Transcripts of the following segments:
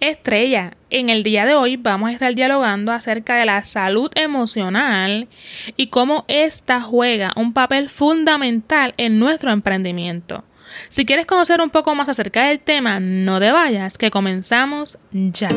Estrella, en el día de hoy vamos a estar dialogando acerca de la salud emocional y cómo ésta juega un papel fundamental en nuestro emprendimiento. Si quieres conocer un poco más acerca del tema, no te vayas, que comenzamos ya.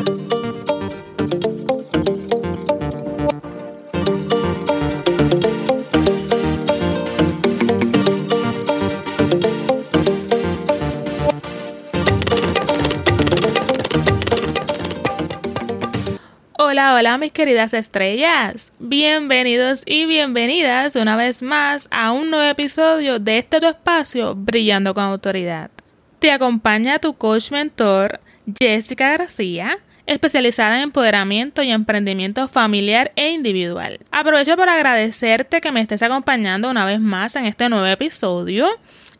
Hola, hola mis queridas estrellas. Bienvenidos y bienvenidas una vez más a un nuevo episodio de este tu espacio Brillando con Autoridad. Te acompaña tu coach mentor Jessica García, especializada en empoderamiento y emprendimiento familiar e individual. Aprovecho para agradecerte que me estés acompañando una vez más en este nuevo episodio.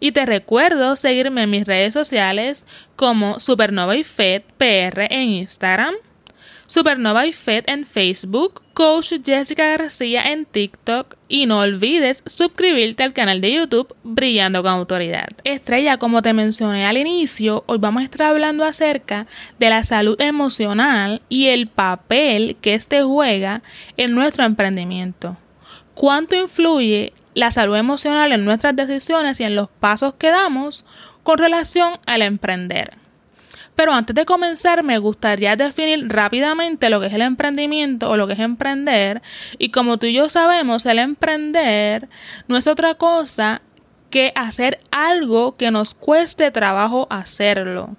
Y te recuerdo seguirme en mis redes sociales como Supernova y Fed PR en Instagram, Supernova y Fed en Facebook, Coach Jessica García en TikTok y no olvides suscribirte al canal de YouTube Brillando con Autoridad. Estrella, como te mencioné al inicio, hoy vamos a estar hablando acerca de la salud emocional y el papel que éste juega en nuestro emprendimiento. ¿Cuánto influye la salud emocional en nuestras decisiones y en los pasos que damos con relación al emprender? Pero antes de comenzar, me gustaría definir rápidamente lo que es el emprendimiento o lo que es emprender. Y como tú y yo sabemos, el emprender no es otra cosa que hacer algo que nos cueste trabajo hacerlo.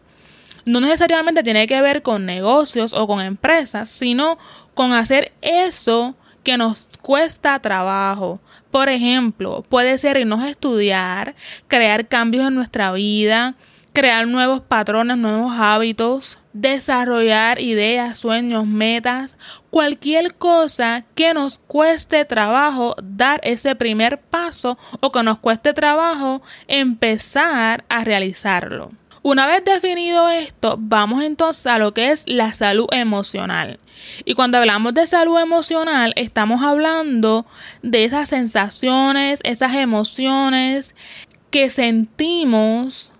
No necesariamente tiene que ver con negocios o con empresas, sino con hacer eso que nos cuesta trabajo. Por ejemplo, puede ser irnos a estudiar, crear cambios en nuestra vida, crear nuevos patrones, nuevos hábitos, desarrollar ideas, sueños, metas, cualquier cosa que nos cueste trabajo dar ese primer paso o que nos cueste trabajo empezar a realizarlo. Una vez definido esto, vamos entonces a lo que es la salud emocional. Y cuando hablamos de salud emocional, estamos hablando de esas sensaciones, esas emociones que sentimos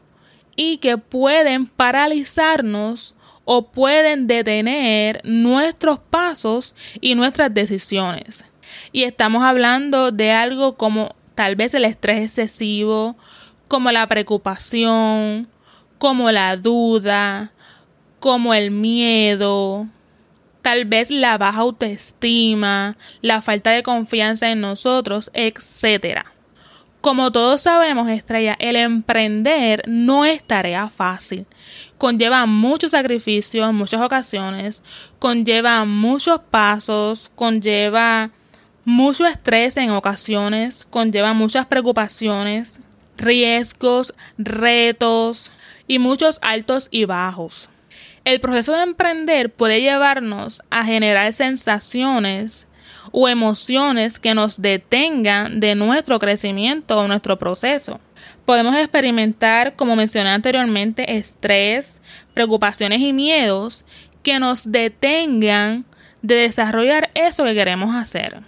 y que pueden paralizarnos o pueden detener nuestros pasos y nuestras decisiones. Y estamos hablando de algo como tal vez el estrés excesivo, como la preocupación, como la duda, como el miedo, tal vez la baja autoestima, la falta de confianza en nosotros, etcétera. Como todos sabemos, Estrella, el emprender no es tarea fácil. Conlleva muchos sacrificios en muchas ocasiones, conlleva muchos pasos, conlleva mucho estrés en ocasiones, conlleva muchas preocupaciones, riesgos, retos y muchos altos y bajos. El proceso de emprender puede llevarnos a generar sensaciones o emociones que nos detengan de nuestro crecimiento o nuestro proceso. Podemos experimentar, como mencioné anteriormente, estrés, preocupaciones y miedos que nos detengan de desarrollar eso que queremos hacer.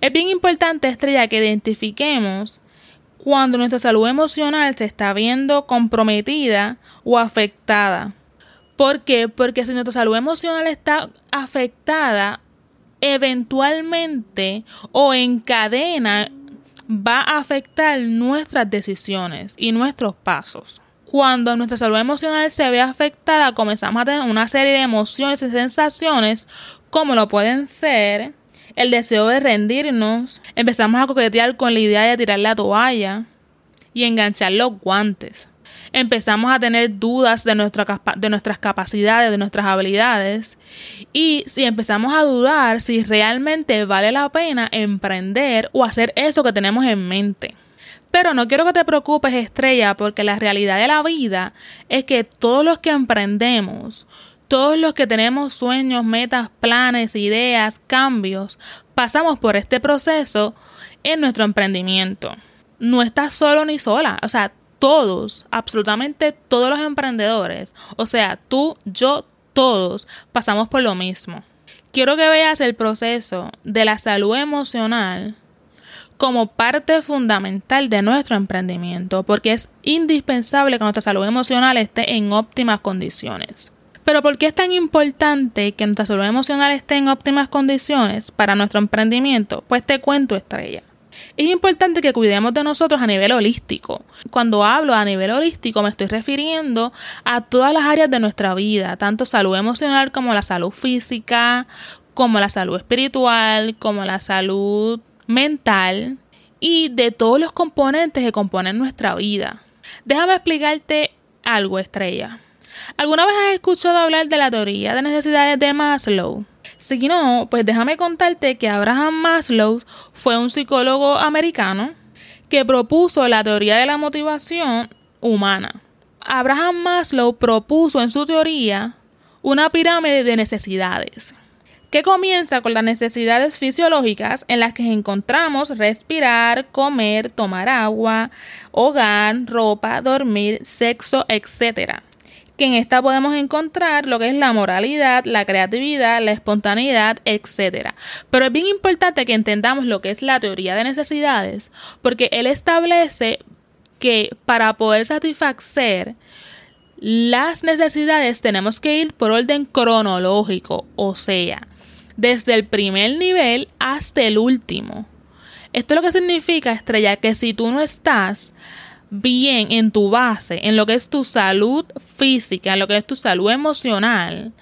Es bien importante, Estrella, que identifiquemos cuando nuestra salud emocional se está viendo comprometida o afectada. ¿Por qué? Porque si nuestra salud emocional está afectada, eventualmente o en cadena va a afectar nuestras decisiones y nuestros pasos. Cuando nuestra salud emocional se ve afectada, comenzamos a tener una serie de emociones y sensaciones como lo pueden ser el deseo de rendirnos, empezamos a coquetear con la idea de tirar la toalla y enganchar los guantes empezamos a tener dudas de, nuestra, de nuestras capacidades, de nuestras habilidades. Y si empezamos a dudar si realmente vale la pena emprender o hacer eso que tenemos en mente. Pero no quiero que te preocupes, estrella, porque la realidad de la vida es que todos los que emprendemos, todos los que tenemos sueños, metas, planes, ideas, cambios, pasamos por este proceso en nuestro emprendimiento. No estás solo ni sola, o sea, todos, absolutamente todos los emprendedores, o sea, tú, yo, todos, pasamos por lo mismo. Quiero que veas el proceso de la salud emocional como parte fundamental de nuestro emprendimiento, porque es indispensable que nuestra salud emocional esté en óptimas condiciones. Pero ¿por qué es tan importante que nuestra salud emocional esté en óptimas condiciones para nuestro emprendimiento? Pues te cuento, estrella. Es importante que cuidemos de nosotros a nivel holístico. Cuando hablo a nivel holístico me estoy refiriendo a todas las áreas de nuestra vida, tanto salud emocional como la salud física, como la salud espiritual, como la salud mental y de todos los componentes que componen nuestra vida. Déjame explicarte algo, estrella. ¿Alguna vez has escuchado hablar de la teoría de necesidades de Maslow? Si no, pues déjame contarte que Abraham Maslow fue un psicólogo americano que propuso la teoría de la motivación humana. Abraham Maslow propuso en su teoría una pirámide de necesidades que comienza con las necesidades fisiológicas en las que encontramos respirar, comer, tomar agua, hogar, ropa, dormir, sexo, etc que en esta podemos encontrar lo que es la moralidad, la creatividad, la espontaneidad, etc. Pero es bien importante que entendamos lo que es la teoría de necesidades, porque él establece que para poder satisfacer las necesidades tenemos que ir por orden cronológico, o sea, desde el primer nivel hasta el último. Esto es lo que significa, estrella, que si tú no estás bien en tu base, en lo que es tu salud física, en lo que es tu salud emocional,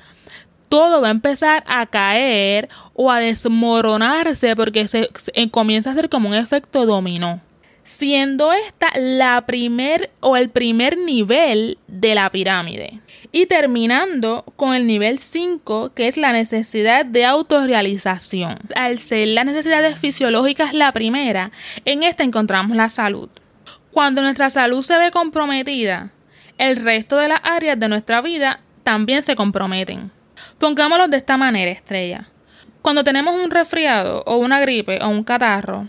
todo va a empezar a caer o a desmoronarse porque se, comienza a ser como un efecto dominó. Siendo esta la primer o el primer nivel de la pirámide. Y terminando con el nivel 5, que es la necesidad de autorrealización. Al ser las necesidades fisiológicas la primera, en esta encontramos la salud. Cuando nuestra salud se ve comprometida, el resto de las áreas de nuestra vida también se comprometen. Pongámoslo de esta manera, estrella. Cuando tenemos un resfriado o una gripe o un catarro,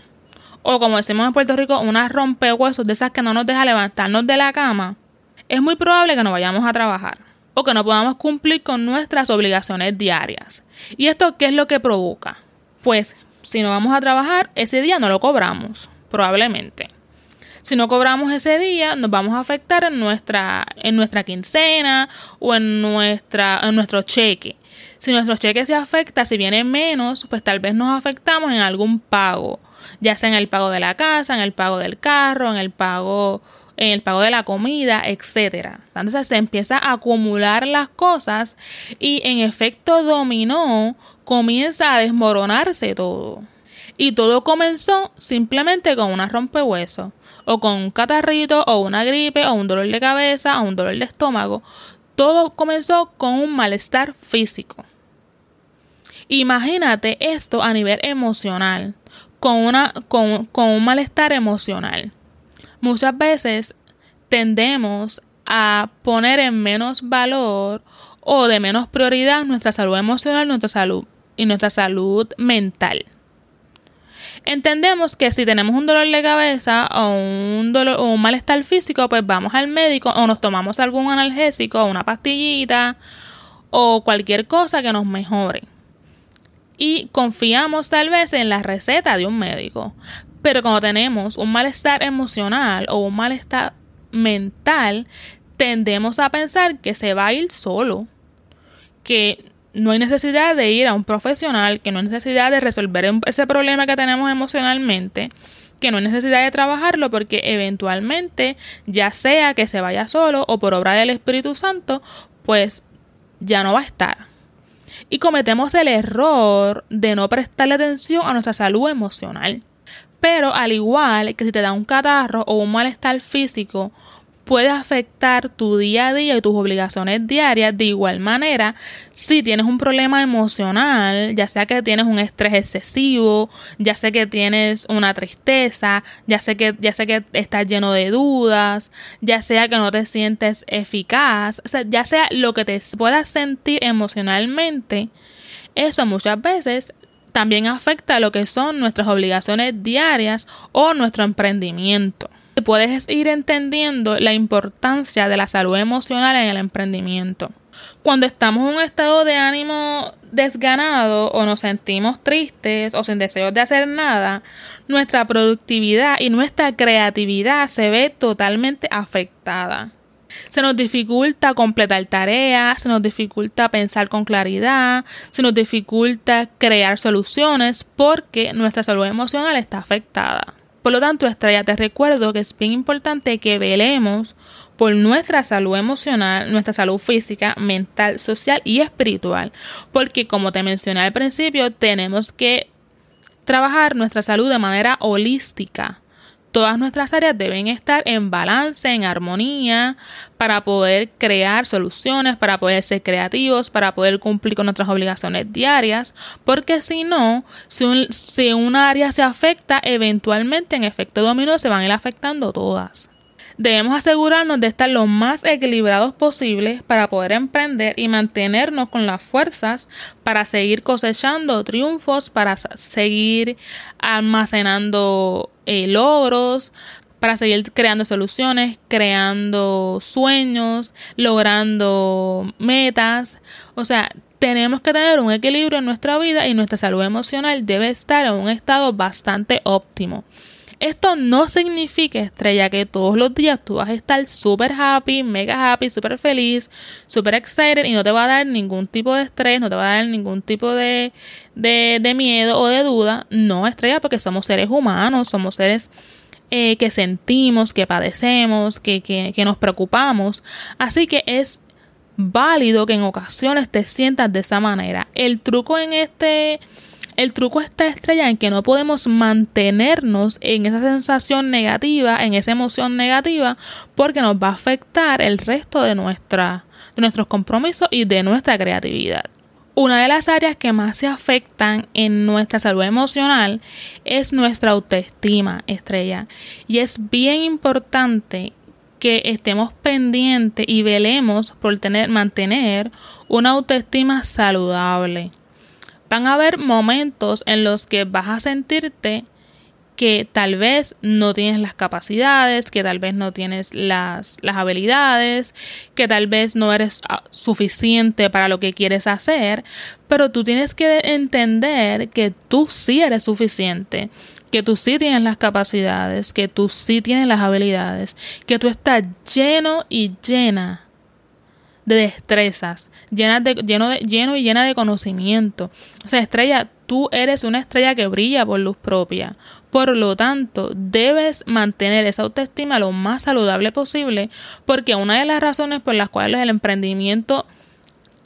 o como decimos en Puerto Rico, una rompehuesos de esas que no nos deja levantarnos de la cama, es muy probable que no vayamos a trabajar o que no podamos cumplir con nuestras obligaciones diarias. ¿Y esto qué es lo que provoca? Pues si no vamos a trabajar, ese día no lo cobramos, probablemente. Si no cobramos ese día, nos vamos a afectar en nuestra, en nuestra quincena o en, nuestra, en nuestro cheque. Si nuestro cheque se afecta, si viene menos, pues tal vez nos afectamos en algún pago, ya sea en el pago de la casa, en el pago del carro, en el pago en el pago de la comida, etcétera. Entonces se empieza a acumular las cosas y en efecto dominó comienza a desmoronarse todo. Y todo comenzó simplemente con una rompehueso o con un catarrito o una gripe o un dolor de cabeza o un dolor de estómago. Todo comenzó con un malestar físico. Imagínate esto a nivel emocional, con, una, con, con un malestar emocional. Muchas veces tendemos a poner en menos valor o de menos prioridad nuestra salud emocional, nuestra salud y nuestra salud mental. Entendemos que si tenemos un dolor de cabeza o un, dolor, o un malestar físico, pues vamos al médico o nos tomamos algún analgésico una pastillita o cualquier cosa que nos mejore. Y confiamos tal vez en la receta de un médico. Pero cuando tenemos un malestar emocional o un malestar mental, tendemos a pensar que se va a ir solo. Que no hay necesidad de ir a un profesional, que no hay necesidad de resolver ese problema que tenemos emocionalmente, que no hay necesidad de trabajarlo porque eventualmente, ya sea que se vaya solo o por obra del Espíritu Santo, pues ya no va a estar. Y cometemos el error de no prestarle atención a nuestra salud emocional. Pero al igual que si te da un catarro o un malestar físico, puede afectar tu día a día y tus obligaciones diarias de igual manera si tienes un problema emocional, ya sea que tienes un estrés excesivo, ya sea que tienes una tristeza, ya sea que, ya sea que estás lleno de dudas, ya sea que no te sientes eficaz, o sea, ya sea lo que te puedas sentir emocionalmente, eso muchas veces también afecta lo que son nuestras obligaciones diarias o nuestro emprendimiento puedes ir entendiendo la importancia de la salud emocional en el emprendimiento. Cuando estamos en un estado de ánimo desganado o nos sentimos tristes o sin deseos de hacer nada, nuestra productividad y nuestra creatividad se ve totalmente afectada. Se nos dificulta completar tareas, se nos dificulta pensar con claridad, se nos dificulta crear soluciones porque nuestra salud emocional está afectada. Por lo tanto, estrella, te recuerdo que es bien importante que velemos por nuestra salud emocional, nuestra salud física, mental, social y espiritual. Porque como te mencioné al principio, tenemos que trabajar nuestra salud de manera holística. Todas nuestras áreas deben estar en balance, en armonía, para poder crear soluciones, para poder ser creativos, para poder cumplir con nuestras obligaciones diarias, porque si no, si un, si un área se afecta, eventualmente en efecto dominó se van a ir afectando todas. Debemos asegurarnos de estar lo más equilibrados posible para poder emprender y mantenernos con las fuerzas para seguir cosechando triunfos, para seguir almacenando eh, logros, para seguir creando soluciones, creando sueños, logrando metas. O sea, tenemos que tener un equilibrio en nuestra vida y nuestra salud emocional debe estar en un estado bastante óptimo. Esto no significa, estrella, que todos los días tú vas a estar súper happy, mega happy, súper feliz, súper excited y no te va a dar ningún tipo de estrés, no te va a dar ningún tipo de, de, miedo o de duda. No, estrella, porque somos seres humanos, somos seres eh, que sentimos, que padecemos, que, que, que nos preocupamos. Así que es válido que en ocasiones te sientas de esa manera. El truco en este el truco está estrella en que no podemos mantenernos en esa sensación negativa, en esa emoción negativa, porque nos va a afectar el resto de, nuestra, de nuestros compromisos y de nuestra creatividad. Una de las áreas que más se afectan en nuestra salud emocional es nuestra autoestima, estrella. Y es bien importante que estemos pendientes y velemos por tener, mantener una autoestima saludable van a haber momentos en los que vas a sentirte que tal vez no tienes las capacidades, que tal vez no tienes las, las habilidades, que tal vez no eres ah, suficiente para lo que quieres hacer, pero tú tienes que entender que tú sí eres suficiente, que tú sí tienes las capacidades, que tú sí tienes las habilidades, que tú estás lleno y llena de destrezas, llena de, lleno, de, lleno y llena de conocimiento. O sea, estrella, tú eres una estrella que brilla por luz propia. Por lo tanto, debes mantener esa autoestima lo más saludable posible, porque una de las razones por las cuales el emprendimiento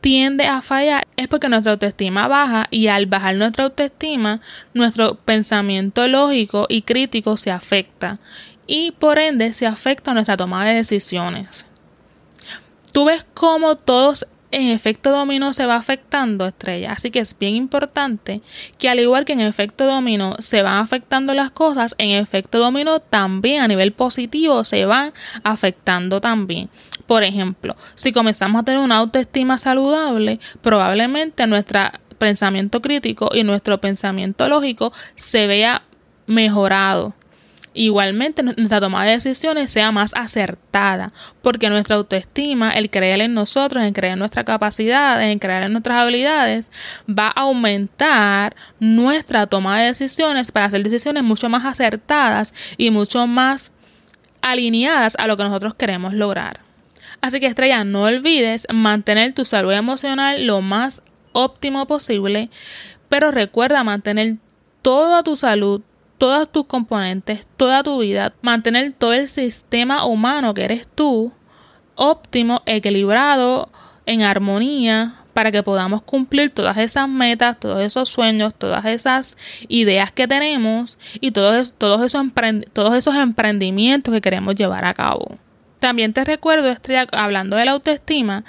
tiende a fallar es porque nuestra autoestima baja y al bajar nuestra autoestima, nuestro pensamiento lógico y crítico se afecta y por ende se afecta nuestra toma de decisiones. Tú ves cómo todos en efecto dominó se va afectando estrella. Así que es bien importante que al igual que en efecto dominó se van afectando las cosas, en efecto dominó también a nivel positivo se van afectando también. Por ejemplo, si comenzamos a tener una autoestima saludable, probablemente nuestro pensamiento crítico y nuestro pensamiento lógico se vea mejorado Igualmente nuestra toma de decisiones sea más acertada, porque nuestra autoestima, el creer en nosotros, en creer en nuestra capacidad, en creer en nuestras habilidades, va a aumentar nuestra toma de decisiones para hacer decisiones mucho más acertadas y mucho más alineadas a lo que nosotros queremos lograr. Así que estrella, no olvides mantener tu salud emocional lo más óptimo posible, pero recuerda mantener toda tu salud, todos tus componentes, toda tu vida, mantener todo el sistema humano que eres tú óptimo, equilibrado, en armonía, para que podamos cumplir todas esas metas, todos esos sueños, todas esas ideas que tenemos y todos, todos, esos, todos esos emprendimientos que queremos llevar a cabo. También te recuerdo, Estrella, hablando de la autoestima,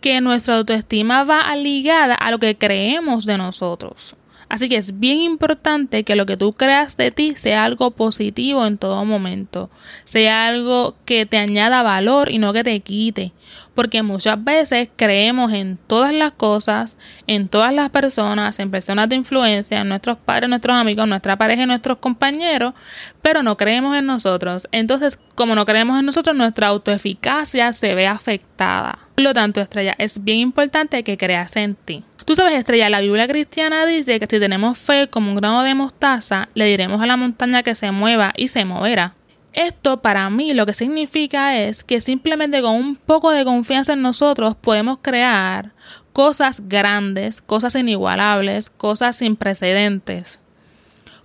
que nuestra autoestima va ligada a lo que creemos de nosotros. Así que es bien importante que lo que tú creas de ti sea algo positivo en todo momento, sea algo que te añada valor y no que te quite, porque muchas veces creemos en todas las cosas, en todas las personas, en personas de influencia, en nuestros padres, nuestros amigos, nuestra pareja nuestros compañeros, pero no creemos en nosotros. Entonces, como no creemos en nosotros, nuestra autoeficacia se ve afectada. Por lo tanto, estrella, es bien importante que creas en ti. Tú sabes, Estrella, la Biblia cristiana dice que si tenemos fe como un grano de mostaza, le diremos a la montaña que se mueva y se moverá. Esto para mí lo que significa es que simplemente con un poco de confianza en nosotros podemos crear cosas grandes, cosas inigualables, cosas sin precedentes.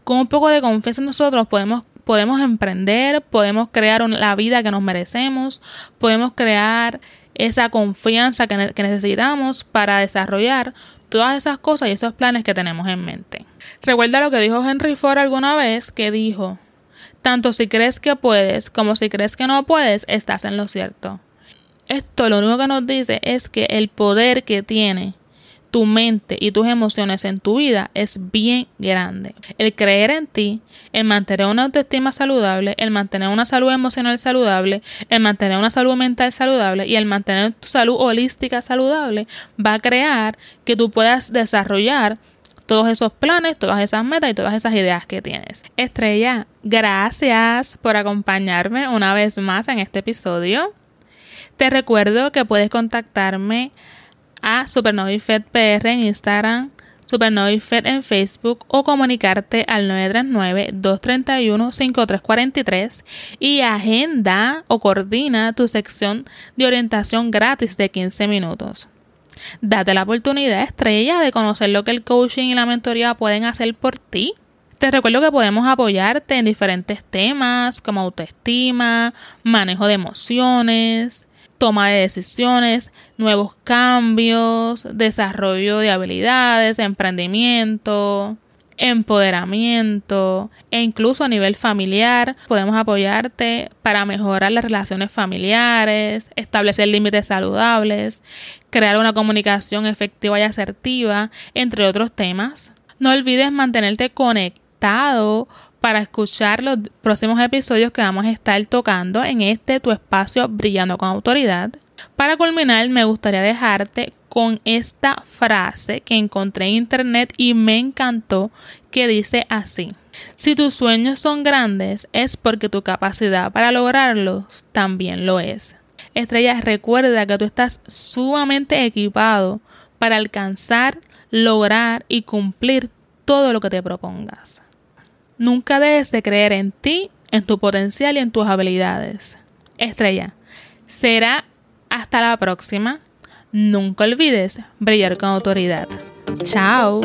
Con un poco de confianza en nosotros podemos, podemos emprender, podemos crear la vida que nos merecemos, podemos crear esa confianza que, necesitamos para desarrollar todas esas cosas y esos planes que tenemos en mente. Recuerda lo que dijo Henry Ford alguna vez, que dijo, tanto si crees que puedes como si crees que no puedes, estás en lo cierto. Esto lo único que nos dice es que el poder que tiene tu mente y tus emociones en tu vida es bien grande. El creer en ti, el mantener una autoestima saludable, el mantener una salud emocional saludable, el mantener una salud mental saludable y el mantener tu salud holística saludable va a crear que tú puedas desarrollar todos esos planes, todas esas metas y todas esas ideas que tienes. Estrella, gracias por acompañarme una vez más en este episodio. Te recuerdo que puedes contactarme a Supernovifed PR en Instagram, Supernovifed en Facebook o comunicarte al 939-231-5343 y agenda o coordina tu sección de orientación gratis de 15 minutos. Date la oportunidad estrella de conocer lo que el coaching y la mentoría pueden hacer por ti. Te recuerdo que podemos apoyarte en diferentes temas como autoestima, manejo de emociones, toma de decisiones, nuevos cambios, desarrollo de habilidades, emprendimiento, empoderamiento e incluso a nivel familiar podemos apoyarte para mejorar las relaciones familiares, establecer límites saludables, crear una comunicación efectiva y asertiva, entre otros temas. No olvides mantenerte conectado para escuchar los próximos episodios que vamos a estar tocando en este tu espacio brillando con autoridad. Para culminar, me gustaría dejarte con esta frase que encontré en internet y me encantó, que dice así. Si tus sueños son grandes es porque tu capacidad para lograrlos también lo es. Estrella, recuerda que tú estás sumamente equipado para alcanzar, lograr y cumplir todo lo que te propongas. Nunca dejes de creer en ti, en tu potencial y en tus habilidades. Estrella, será hasta la próxima. Nunca olvides brillar con autoridad. Chao.